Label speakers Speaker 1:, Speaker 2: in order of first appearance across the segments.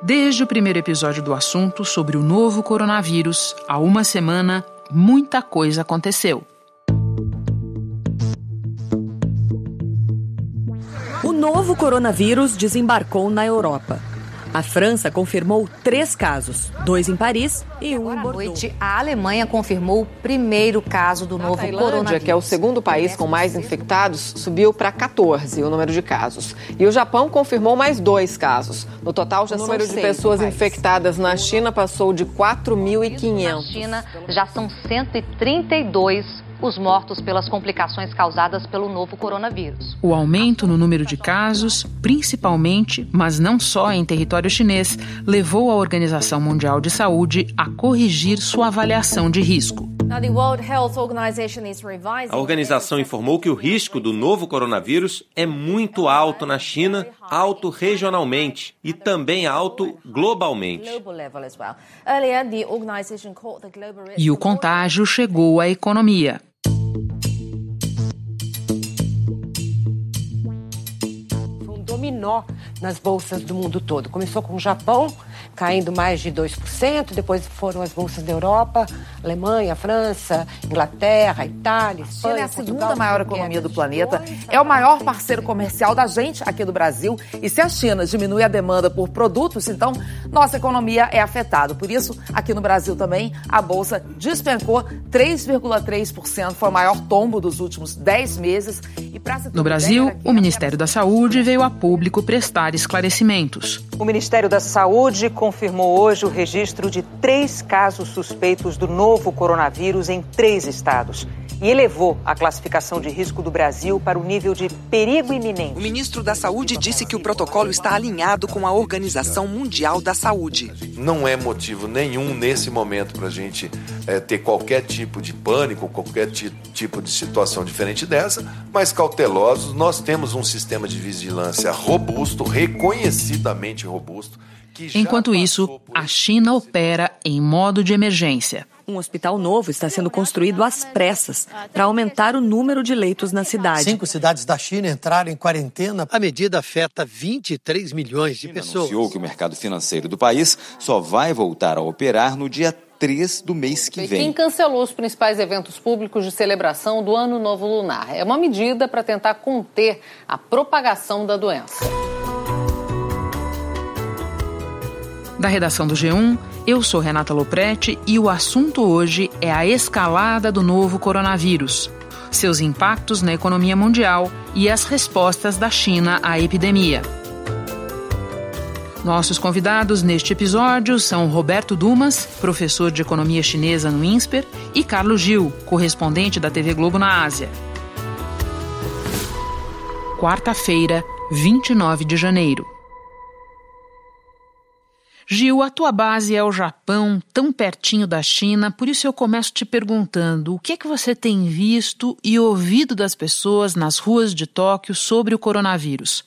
Speaker 1: Desde o primeiro episódio do assunto sobre o novo coronavírus, há uma semana, muita coisa aconteceu.
Speaker 2: O novo coronavírus desembarcou na Europa. A França confirmou três casos, dois em Paris e um em Bordeaux.
Speaker 3: noite, a Alemanha confirmou o primeiro caso do novo
Speaker 4: Tailândia,
Speaker 3: coronavírus.
Speaker 4: que é o segundo país com mais infectados, subiu para 14 o número de casos. E o Japão confirmou mais dois casos. No total, já o número de pessoas infectadas na China passou de 4.500.
Speaker 3: Na China, já são 132 os mortos pelas complicações causadas pelo novo coronavírus.
Speaker 1: O aumento no número de casos, principalmente, mas não só em território chinês, levou a Organização Mundial de Saúde a corrigir sua avaliação de risco.
Speaker 5: A organização informou que o risco do novo coronavírus é muito alto na China, alto regionalmente e também alto globalmente.
Speaker 1: E o contágio chegou à economia.
Speaker 6: Dominó nas bolsas do mundo todo. Começou com o Japão, caindo mais de 2%, depois foram as bolsas da Europa, Alemanha, França, Inglaterra, Itália, Espanha,
Speaker 7: China é a segunda
Speaker 6: Portugal,
Speaker 7: maior economia do planeta, é o maior parceiro comercial da gente aqui do Brasil. E se a China diminui a demanda por produtos, então nossa economia é afetada. Por isso, aqui no Brasil também, a bolsa despencou 3,3%, foi o maior tombo dos últimos 10 meses. E pra
Speaker 1: No Brasil, o Ministério da Saúde veio a público prestar esclarecimentos.
Speaker 8: O Ministério da Saúde confirmou hoje o registro de três casos suspeitos do novo coronavírus em três estados e elevou a classificação de risco do Brasil para o nível de perigo iminente.
Speaker 9: O ministro da Saúde disse que o protocolo está alinhado com a Organização Mundial da Saúde.
Speaker 10: Não é motivo nenhum nesse momento para a gente é, ter qualquer tipo de pânico, qualquer tipo de situação diferente dessa, mas cautelosos. Nós temos um sistema de vigilância robusto, reconhecidamente robusto.
Speaker 1: Enquanto isso, a China opera em modo de emergência.
Speaker 2: Um hospital novo está sendo construído às pressas para aumentar o número de leitos na cidade.
Speaker 11: Cinco cidades da China entraram em quarentena. A medida afeta 23 milhões de pessoas.
Speaker 12: Anunciou que o mercado financeiro do país só vai voltar a operar no dia 3 do mês que vem.
Speaker 13: Pequim cancelou os principais eventos públicos de celebração do Ano Novo Lunar. É uma medida para tentar conter a propagação da doença.
Speaker 1: Da redação do G1, eu sou Renata Loprete e o assunto hoje é a escalada do novo coronavírus, seus impactos na economia mundial e as respostas da China à epidemia. Nossos convidados neste episódio são Roberto Dumas, professor de economia chinesa no INSPER, e Carlos Gil, correspondente da TV Globo na Ásia. Quarta-feira, 29 de janeiro. Gil, a tua base é o Japão, tão pertinho da China, por isso eu começo te perguntando o que é que você tem visto e ouvido das pessoas nas ruas de Tóquio sobre o coronavírus.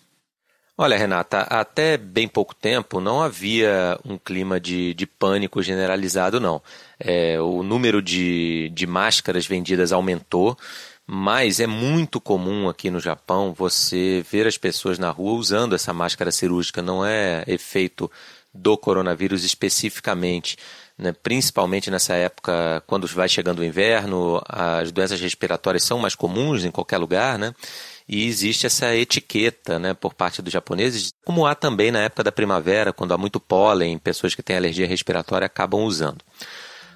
Speaker 5: Olha, Renata, até bem pouco tempo não havia um clima de, de pânico generalizado, não. É, o número de, de máscaras vendidas aumentou, mas é muito comum aqui no Japão você ver as pessoas na rua usando essa máscara cirúrgica, não é efeito do coronavírus especificamente, né? principalmente nessa época, quando vai chegando o inverno, as doenças respiratórias são mais comuns em qualquer lugar, né? E existe essa etiqueta né, por parte dos japoneses, como há também na época da primavera, quando há muito pólen, pessoas que têm alergia respiratória acabam usando.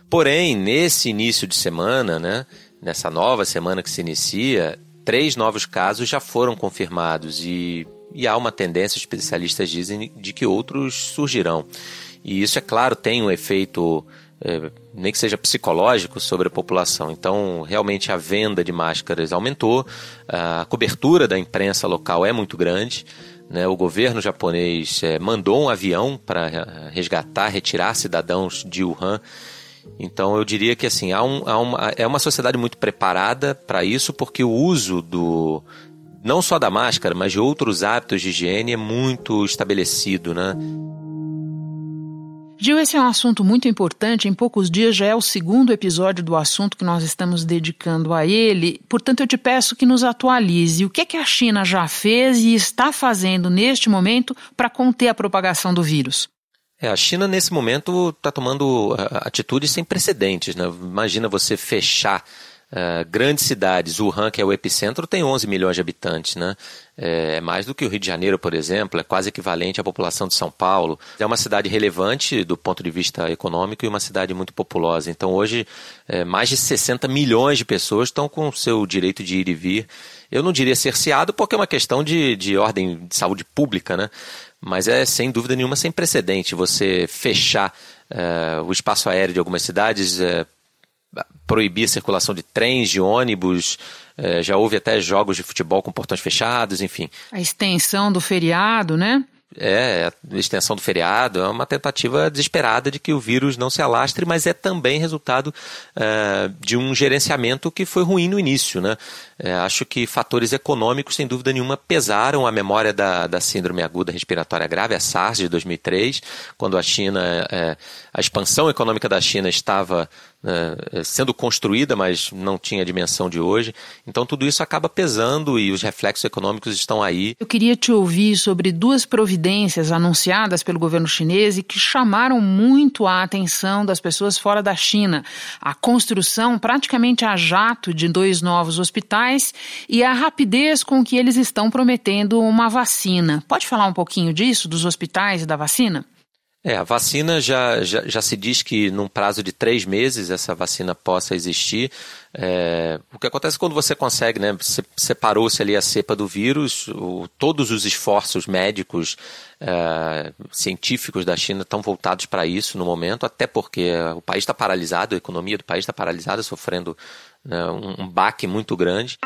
Speaker 5: Porém, nesse início de semana, né, nessa nova semana que se inicia, três novos casos já foram confirmados e e há uma tendência, especialistas dizem, de que outros surgirão. E isso, é claro, tem um efeito, é, nem que seja psicológico, sobre a população. Então, realmente, a venda de máscaras aumentou, a cobertura da imprensa local é muito grande. Né? O governo japonês é, mandou um avião para resgatar, retirar cidadãos de Wuhan. Então, eu diria que assim, há um, há uma, é uma sociedade muito preparada para isso, porque o uso do não só da máscara, mas de outros hábitos de higiene é muito estabelecido, né?
Speaker 1: Gil, esse é um assunto muito importante. Em poucos dias já é o segundo episódio do assunto que nós estamos dedicando a ele. Portanto, eu te peço que nos atualize. O que é que a China já fez e está fazendo neste momento para conter a propagação do vírus?
Speaker 5: É, a China, nesse momento, está tomando atitudes sem precedentes. Né? Imagina você fechar Uh, grandes cidades, Wuhan, que é o epicentro, tem 11 milhões de habitantes, né? É mais do que o Rio de Janeiro, por exemplo, é quase equivalente à população de São Paulo. É uma cidade relevante do ponto de vista econômico e uma cidade muito populosa. Então, hoje, é, mais de 60 milhões de pessoas estão com o seu direito de ir e vir. Eu não diria cerceado, porque é uma questão de, de ordem de saúde pública, né? Mas é, sem dúvida nenhuma, sem precedente você fechar uh, o espaço aéreo de algumas cidades, uh, proibir a circulação de trens, de ônibus, uh, já houve até jogos de futebol com portões fechados, enfim.
Speaker 1: A extensão do feriado, né?
Speaker 5: é, a extensão do feriado, é uma tentativa desesperada de que o vírus não se alastre, mas é também resultado é, de um gerenciamento que foi ruim no início. Né? É, acho que fatores econômicos, sem dúvida nenhuma, pesaram a memória da, da síndrome aguda respiratória grave, a SARS de 2003, quando a China, é, a expansão econômica da China estava é, sendo construída, mas não tinha a dimensão de hoje. Então tudo isso acaba pesando e os reflexos econômicos estão aí.
Speaker 1: Eu queria te ouvir sobre duas providências anunciadas pelo governo chinês e que chamaram muito a atenção das pessoas fora da China. A construção praticamente a jato de dois novos hospitais e a rapidez com que eles estão prometendo uma vacina. Pode falar um pouquinho disso, dos hospitais e da vacina?
Speaker 5: É, a vacina já, já, já, se diz que num prazo de três meses essa vacina possa existir. É, o que acontece quando você consegue, né? Separou-se ali a cepa do vírus, o, todos os esforços médicos, é, científicos da China estão voltados para isso no momento, até porque o país está paralisado, a economia do país está paralisada, sofrendo né, um, um baque muito grande.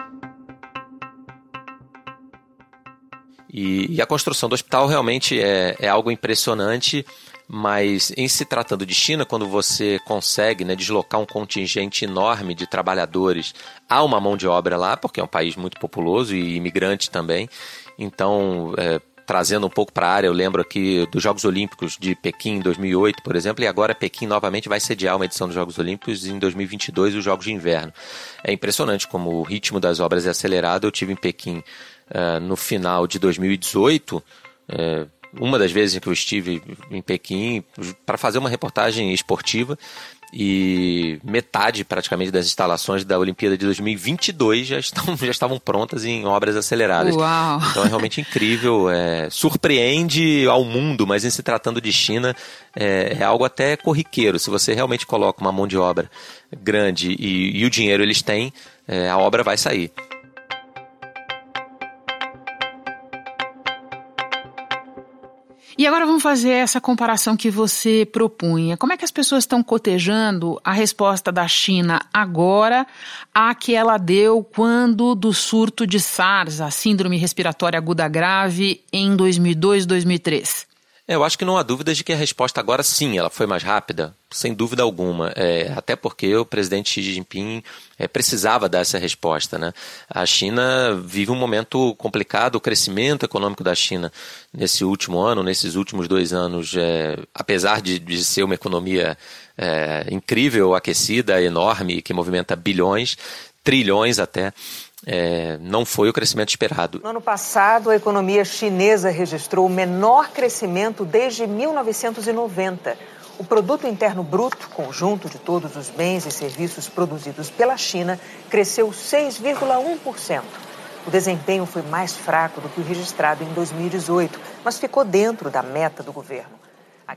Speaker 5: E, e, a construção do hospital realmente é, é algo impressionante. Mas em se tratando de China, quando você consegue né, deslocar um contingente enorme de trabalhadores, há uma mão de obra lá, porque é um país muito populoso e imigrante também. Então, é, trazendo um pouco para a área, eu lembro aqui dos Jogos Olímpicos de Pequim em 2008, por exemplo, e agora Pequim novamente vai sediar uma edição dos Jogos Olímpicos em 2022 os Jogos de Inverno. É impressionante como o ritmo das obras é acelerado. Eu tive em Pequim uh, no final de 2018. Uh, uma das vezes em que eu estive em Pequim para fazer uma reportagem esportiva e metade praticamente das instalações da Olimpíada de 2022 já, estão, já estavam prontas em obras aceleradas.
Speaker 1: Uau.
Speaker 5: Então é realmente incrível, é, surpreende ao mundo, mas em se tratando de China é, é, algo até corriqueiro. Se você realmente coloca uma mão de obra grande e, e o dinheiro eles têm, é, a obra vai sair.
Speaker 1: E agora vamos fazer essa comparação que você propunha. Como é que as pessoas estão cotejando a resposta da China agora à que ela deu quando do surto de SARS, a síndrome respiratória aguda grave, em 2002, 2003?
Speaker 5: É, eu acho que não há dúvidas de que a resposta agora sim, ela foi mais rápida, sem dúvida alguma. É, até porque o presidente Xi Jinping é, precisava dar essa resposta. Né? A China vive um momento complicado, o crescimento econômico da China nesse último ano, nesses últimos dois anos, é, apesar de, de, ser uma economia é, incrível, aquecida, enorme, que movimenta bilhões, trilhões até é, não foi o crescimento esperado.
Speaker 8: No ano passado, a economia chinesa registrou o menor crescimento desde 1990. O produto interno bruto, conjunto de todos os bens e serviços produzidos pela China, cresceu 6,1%. O desempenho foi mais fraco do que o registrado em 2018, mas ficou dentro da meta do governo.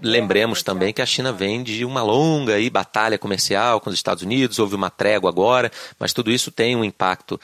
Speaker 5: Lembremos também que a China vem de uma longa aí, batalha comercial com os Estados Unidos, houve uma trégua agora, mas tudo isso tem um impacto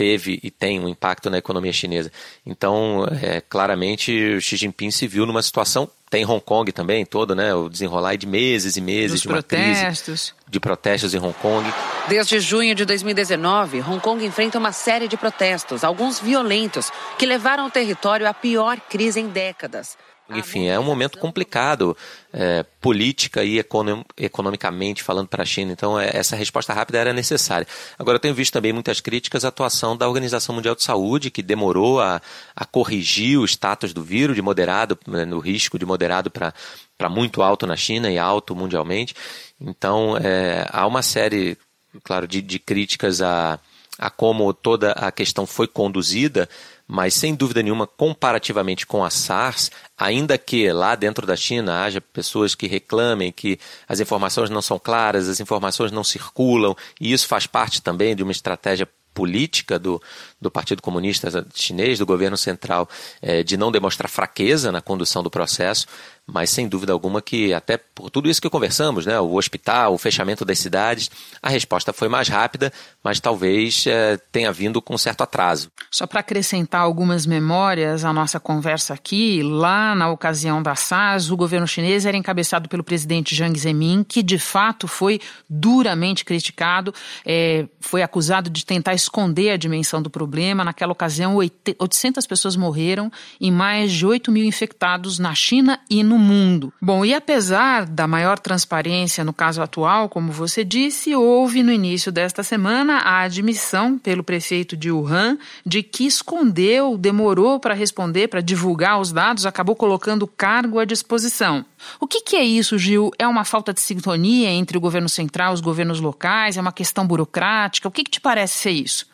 Speaker 5: teve e tem um impacto na economia chinesa. Então, é, claramente, o Xi Jinping se viu numa situação. Tem Hong Kong também, todo, né? O desenrolar de meses e meses
Speaker 1: Dos
Speaker 5: de uma
Speaker 1: protestos.
Speaker 5: crise de protestos em Hong Kong.
Speaker 14: Desde junho de 2019, Hong Kong enfrenta uma série de protestos, alguns violentos, que levaram o território à pior crise em décadas.
Speaker 5: Enfim, é um momento complicado, é, política e econom, economicamente falando para a China. Então, é, essa resposta rápida era necessária. Agora, eu tenho visto também muitas críticas à atuação da Organização Mundial de Saúde, que demorou a, a corrigir o status do vírus de moderado, né, no risco de moderado para muito alto na China e alto mundialmente. Então, é, há uma série, claro, de, de críticas a, a como toda a questão foi conduzida, mas sem dúvida nenhuma, comparativamente com a SARS, ainda que lá dentro da China haja pessoas que reclamem que as informações não são claras, as informações não circulam, e isso faz parte também de uma estratégia política do, do Partido Comunista Chinês, do governo central, é, de não demonstrar fraqueza na condução do processo, mas sem dúvida alguma que, até por tudo isso que conversamos, né, o hospital, o fechamento das cidades, a resposta foi mais rápida, mas talvez é, tenha vindo com certo atraso.
Speaker 1: Só para acrescentar algumas memórias à nossa conversa aqui, lá na ocasião da SARS, o governo chinês era encabeçado pelo presidente Jiang Zemin, que de fato foi duramente criticado, é, foi acusado de tentar esconder a dimensão do problema. Naquela ocasião, 800 pessoas morreram e mais de 8 mil infectados na China e no mundo. Bom, e apesar da maior transparência no caso atual, como você disse, houve no início desta semana a admissão pelo prefeito de Wuhan de que escondeu, demorou para responder, para divulgar os dados, acabou colocando o cargo à disposição. O que, que, é isso, Gil? É uma falta de sintonia entre o governo central e os governos locais? É uma questão burocrática? O que, que te parece ser isso?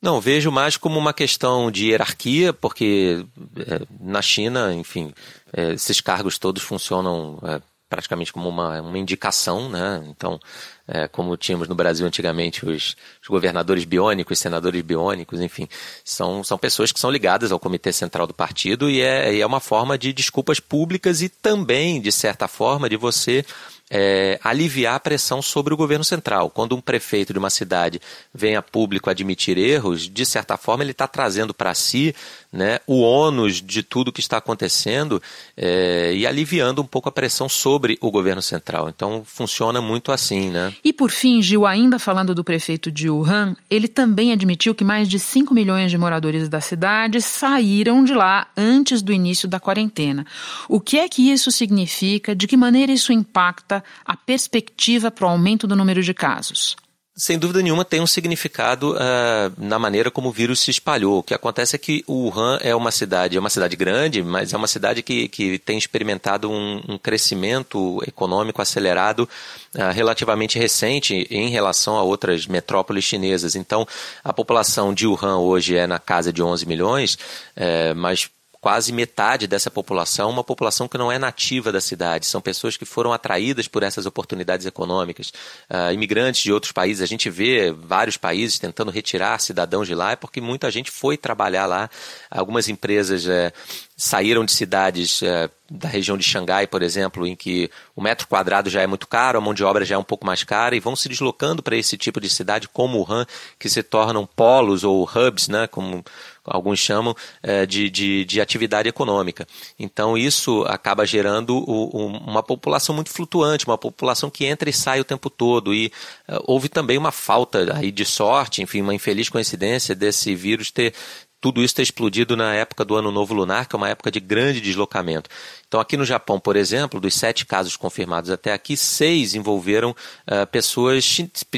Speaker 5: Não, vejo mais como uma questão de hierarquia, porque é, na China, enfim, é, esses cargos todos funcionam é, praticamente como uma, uma indicação, né? Então, é, como tínhamos no Brasil antigamente os, os, governadores biônicos, senadores biônicos, enfim, são, são pessoas que são ligadas ao Comitê Central do Partido e é, e é uma forma de desculpas públicas e também, de certa forma, de você é, aliviar a pressão sobre o governo central. Quando um prefeito de uma cidade vem a público admitir erros, de certa forma ele está trazendo para si né, o ônus de tudo que está acontecendo é, e aliviando um pouco a pressão sobre o governo central. Então funciona muito assim. Né?
Speaker 1: E por fim, Gil, ainda falando do prefeito de Wuhan, ele também admitiu que mais de 5 milhões de moradores da cidade saíram de lá antes do início da quarentena. O que é que isso significa? De que maneira isso impacta a perspectiva para o aumento do número de casos?
Speaker 5: Sem dúvida nenhuma tem um significado uh, na maneira como o vírus se espalhou. O que acontece é que Wuhan é uma cidade, é uma cidade grande, mas é uma cidade que, que tem experimentado um, um crescimento econômico acelerado uh, relativamente recente em relação a outras metrópoles chinesas. Então, a população de Wuhan hoje é na casa de 11 milhões, uh, mas quase metade dessa população, uma população que não é nativa da cidade, são pessoas que foram atraídas por essas oportunidades econômicas. Uh, imigrantes de outros países, a gente vê vários países tentando retirar cidadãos de lá, é porque muita gente foi trabalhar lá. Algumas empresas é, saíram de cidades é, da região de Xangai, por exemplo, em que o metro quadrado já é muito caro, a mão de obra já é um pouco mais cara, e vão se deslocando para esse tipo de cidade como Wuhan, que se tornam polos ou hubs, né, como alguns chamam, é, de, de, de, atividade econômica. Então isso acaba gerando o, o, uma população muito flutuante, uma população que entra e sai o tempo todo. E é, houve também uma falta aí de sorte, enfim, uma infeliz coincidência desse vírus ter tudo isso ter explodido na época do Ano Novo Lunar, que é uma época de grande deslocamento. Então, aqui no Japão, por exemplo, dos sete casos confirmados até aqui, seis envolveram uh, pessoas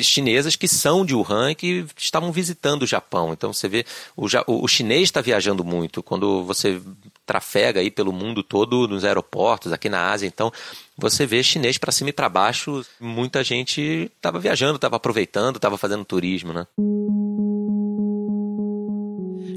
Speaker 5: chinesas que são de Wuhan e que estavam visitando o Japão. Então, você vê, o, o chinês está viajando muito. Quando você trafega aí pelo mundo todo, nos aeroportos, aqui na Ásia, então, você vê chinês para cima e para baixo. Muita gente estava viajando, estava aproveitando, estava fazendo turismo, né?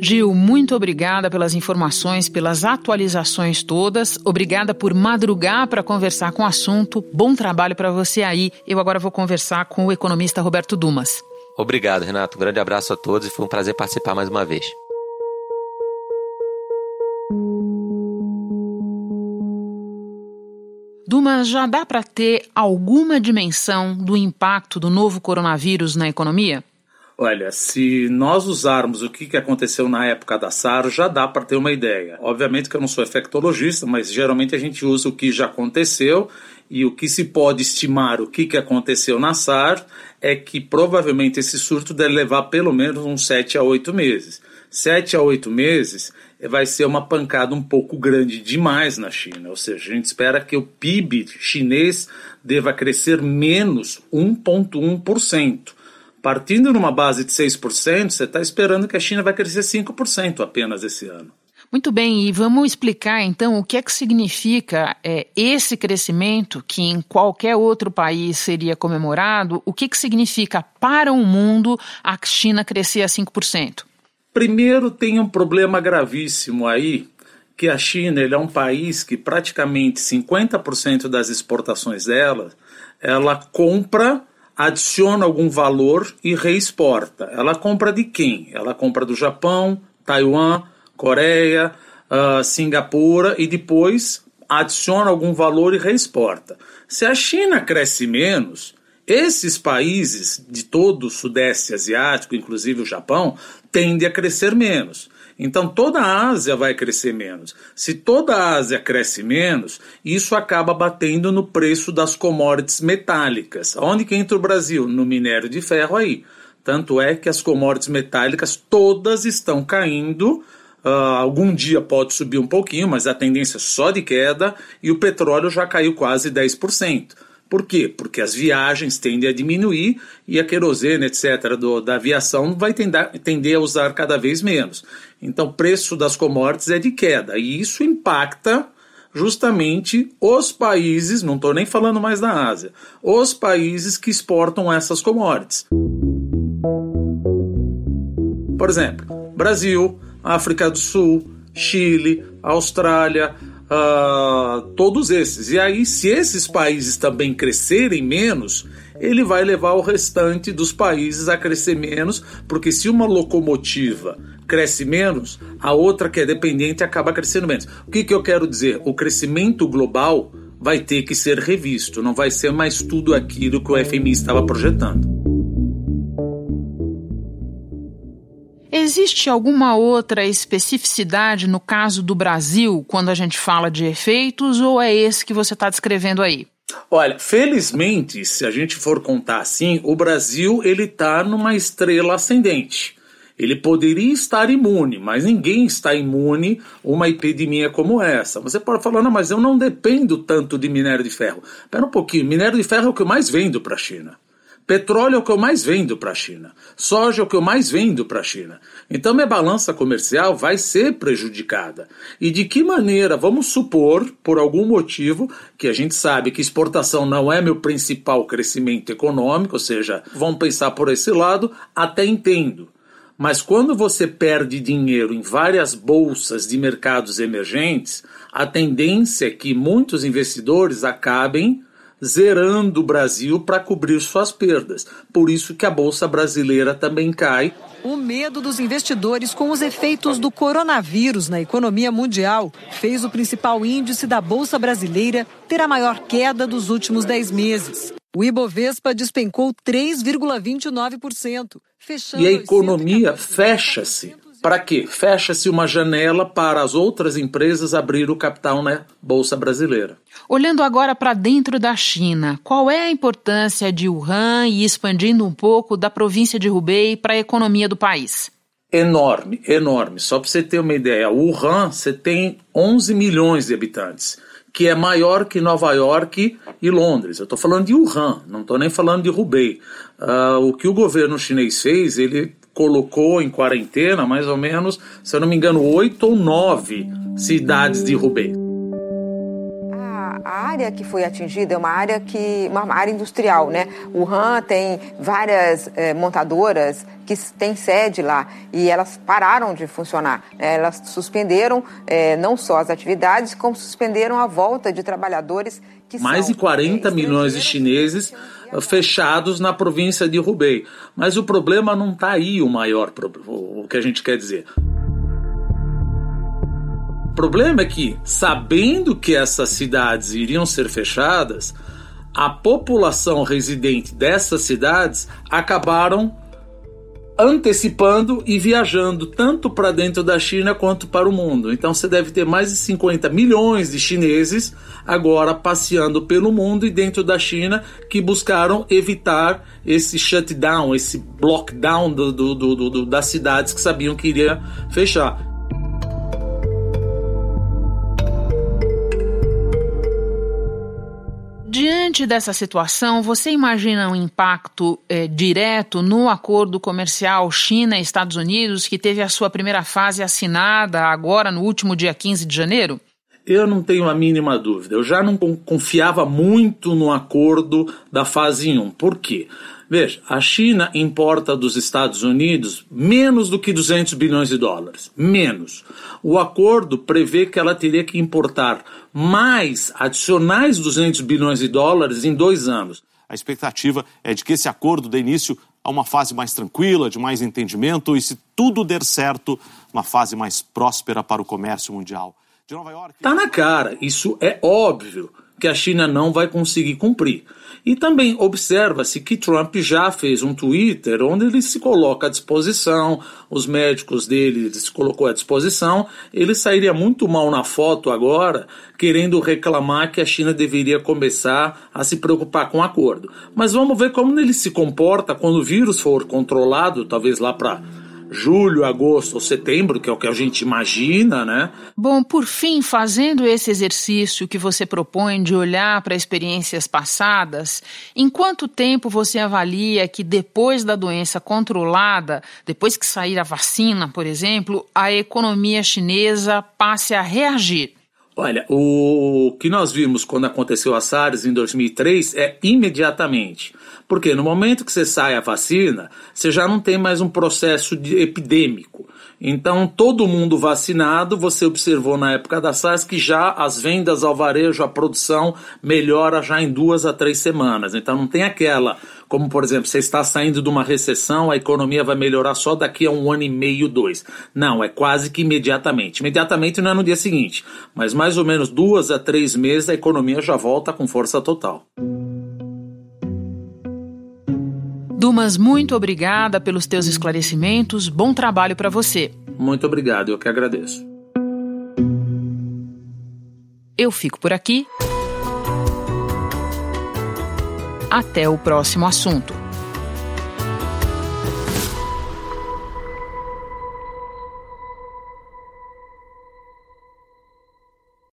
Speaker 1: Gil, muito obrigada pelas informações, pelas atualizações todas. Obrigada por madrugar para conversar com o assunto. Bom trabalho para você aí. Eu agora vou conversar com o economista Roberto Dumas.
Speaker 5: Obrigado, Renato. Um grande abraço a todos e foi um prazer participar mais uma vez.
Speaker 1: Dumas, já dá para ter alguma dimensão do impacto do novo coronavírus na economia?
Speaker 15: Olha, se nós usarmos o que aconteceu na época da SARS, já dá para ter uma ideia. Obviamente que eu não sou infectologista, mas geralmente a gente usa o que já aconteceu e o que se pode estimar o que aconteceu na SARS é que provavelmente esse surto deve levar pelo menos uns 7 a 8 meses. 7 a 8 meses vai ser uma pancada um pouco grande demais na China, ou seja, a gente espera que o PIB chinês deva crescer menos 1,1%. Partindo numa base de 6%, você está esperando que a China vai crescer 5% apenas esse ano.
Speaker 1: Muito bem, e vamos explicar então o que é que significa é, esse crescimento que em qualquer outro país seria comemorado, o que, que significa para o mundo a China crescer a 5%?
Speaker 15: Primeiro, tem um problema gravíssimo aí, que a China é um país que praticamente 50% das exportações dela, ela compra, adiciona algum valor e reexporta. Ela compra de quem? Ela compra do Japão, Taiwan, Coreia, uh, Singapura e depois adiciona algum valor e reexporta. Se a China cresce menos, esses países de todo o Sudeste Asiático, inclusive o Japão, tendem a crescer menos. Então toda a Ásia vai crescer menos. Se toda a Ásia cresce menos, isso acaba batendo no preço das commodities metálicas. Onde que entra o Brasil? No minério de ferro aí. Tanto é que as commodities metálicas todas estão caindo. Uh, algum dia pode subir um pouquinho, mas a tendência é só de queda e o petróleo já caiu quase 10%. Por quê? Porque as viagens tendem a diminuir e a querosene, etc., do, da aviação vai tender, tender a usar cada vez menos. Então, o preço das commodities é de queda e isso impacta justamente os países, não estou nem falando mais da Ásia, os países que exportam essas commodities. Por exemplo, Brasil, África do Sul, Chile, Austrália, uh, todos esses. E aí, se esses países também crescerem menos, ele vai levar o restante dos países a crescer menos, porque se uma locomotiva cresce menos, a outra que é dependente acaba crescendo menos. O que, que eu quero dizer? O crescimento global vai ter que ser revisto, não vai ser mais tudo aquilo que o FMI estava projetando.
Speaker 1: Existe alguma outra especificidade no caso do Brasil quando a gente fala de efeitos ou é esse que você está descrevendo aí?
Speaker 15: Olha, felizmente, se a gente for contar assim, o Brasil ele está numa estrela ascendente. Ele poderia estar imune, mas ninguém está imune a uma epidemia como essa. Você pode falar, não, mas eu não dependo tanto de minério de ferro. Espera um pouquinho, minério de ferro é o que eu mais vendo para a China. Petróleo é o que eu mais vendo para a China. Soja é o que eu mais vendo para a China. Então minha balança comercial vai ser prejudicada. E de que maneira? Vamos supor, por algum motivo, que a gente sabe que exportação não é meu principal crescimento econômico, ou seja, vamos pensar por esse lado, até entendo. Mas quando você perde dinheiro em várias bolsas de mercados emergentes, a tendência é que muitos investidores acabem zerando o Brasil para cobrir suas perdas. Por isso que a bolsa brasileira também cai.
Speaker 2: O medo dos investidores com os efeitos do coronavírus na economia mundial fez o principal índice da bolsa brasileira ter a maior queda dos últimos 10 meses. O Ibovespa despencou 3,29%,
Speaker 15: fechando E a economia fecha-se para quê? Fecha-se uma janela para as outras empresas abrir o capital na Bolsa Brasileira.
Speaker 1: Olhando agora para dentro da China, qual é a importância de Wuhan e expandindo um pouco da província de Hubei para a economia do país?
Speaker 15: Enorme, enorme. Só para você ter uma ideia, Wuhan você tem 11 milhões de habitantes, que é maior que Nova York e Londres. Eu estou falando de Wuhan, não estou nem falando de Hubei. Uh, o que o governo chinês fez, ele colocou em quarentena mais ou menos, se eu não me engano, oito ou nove cidades de Hubei.
Speaker 16: A área que foi atingida é uma área que uma área industrial, né? O Han tem várias eh, montadoras que têm sede lá e elas pararam de funcionar. Né? Elas suspenderam eh, não só as atividades, como suspenderam a volta de trabalhadores que
Speaker 15: mais
Speaker 16: são,
Speaker 15: de 40 milhões de chineses fechados na província de Hubei. Mas o problema não está aí o maior o que a gente quer dizer. O problema é que, sabendo que essas cidades iriam ser fechadas, a população residente dessas cidades acabaram antecipando e viajando tanto para dentro da China quanto para o mundo. Então você deve ter mais de 50 milhões de chineses agora passeando pelo mundo e dentro da China que buscaram evitar esse shutdown, esse lockdown do, do, do, das cidades que sabiam que iria fechar.
Speaker 1: Diante dessa situação, você imagina um impacto é, direto no acordo comercial China-Estados Unidos, que teve a sua primeira fase assinada agora no último dia 15 de janeiro?
Speaker 15: Eu não tenho a mínima dúvida. Eu já não confiava muito no acordo da fase 1. Por quê? Veja, a China importa dos Estados Unidos menos do que 200 bilhões de dólares. Menos. O acordo prevê que ela teria que importar mais adicionais 200 bilhões de dólares em dois anos.
Speaker 17: A expectativa é de que esse acordo dê início a uma fase mais tranquila, de mais entendimento e, se tudo der certo, uma fase mais próspera para o comércio mundial.
Speaker 15: De Nova York. Está na cara, isso é óbvio que a China não vai conseguir cumprir. E também observa-se que Trump já fez um Twitter onde ele se coloca à disposição, os médicos dele se colocou à disposição. Ele sairia muito mal na foto agora, querendo reclamar que a China deveria começar a se preocupar com o acordo. Mas vamos ver como ele se comporta quando o vírus for controlado, talvez lá para julho, agosto ou setembro, que é o que a gente imagina, né?
Speaker 1: Bom, por fim, fazendo esse exercício que você propõe de olhar para experiências passadas, em quanto tempo você avalia que depois da doença controlada, depois que sair a vacina, por exemplo, a economia chinesa passe a reagir?
Speaker 15: Olha, o que nós vimos quando aconteceu a SARS em 2003 é imediatamente. Porque no momento que você sai a vacina, você já não tem mais um processo de epidêmico. Então, todo mundo vacinado, você observou na época da SARS que já as vendas ao varejo, a produção melhora já em duas a três semanas. Então, não tem aquela, como por exemplo, você está saindo de uma recessão, a economia vai melhorar só daqui a um ano e meio, dois. Não, é quase que imediatamente. Imediatamente não é no dia seguinte, mas mais ou menos duas a três meses a economia já volta com força total.
Speaker 1: Dumas, muito obrigada pelos teus esclarecimentos. Bom trabalho para você.
Speaker 15: Muito obrigado, eu que agradeço.
Speaker 1: Eu fico por aqui. Até o próximo assunto.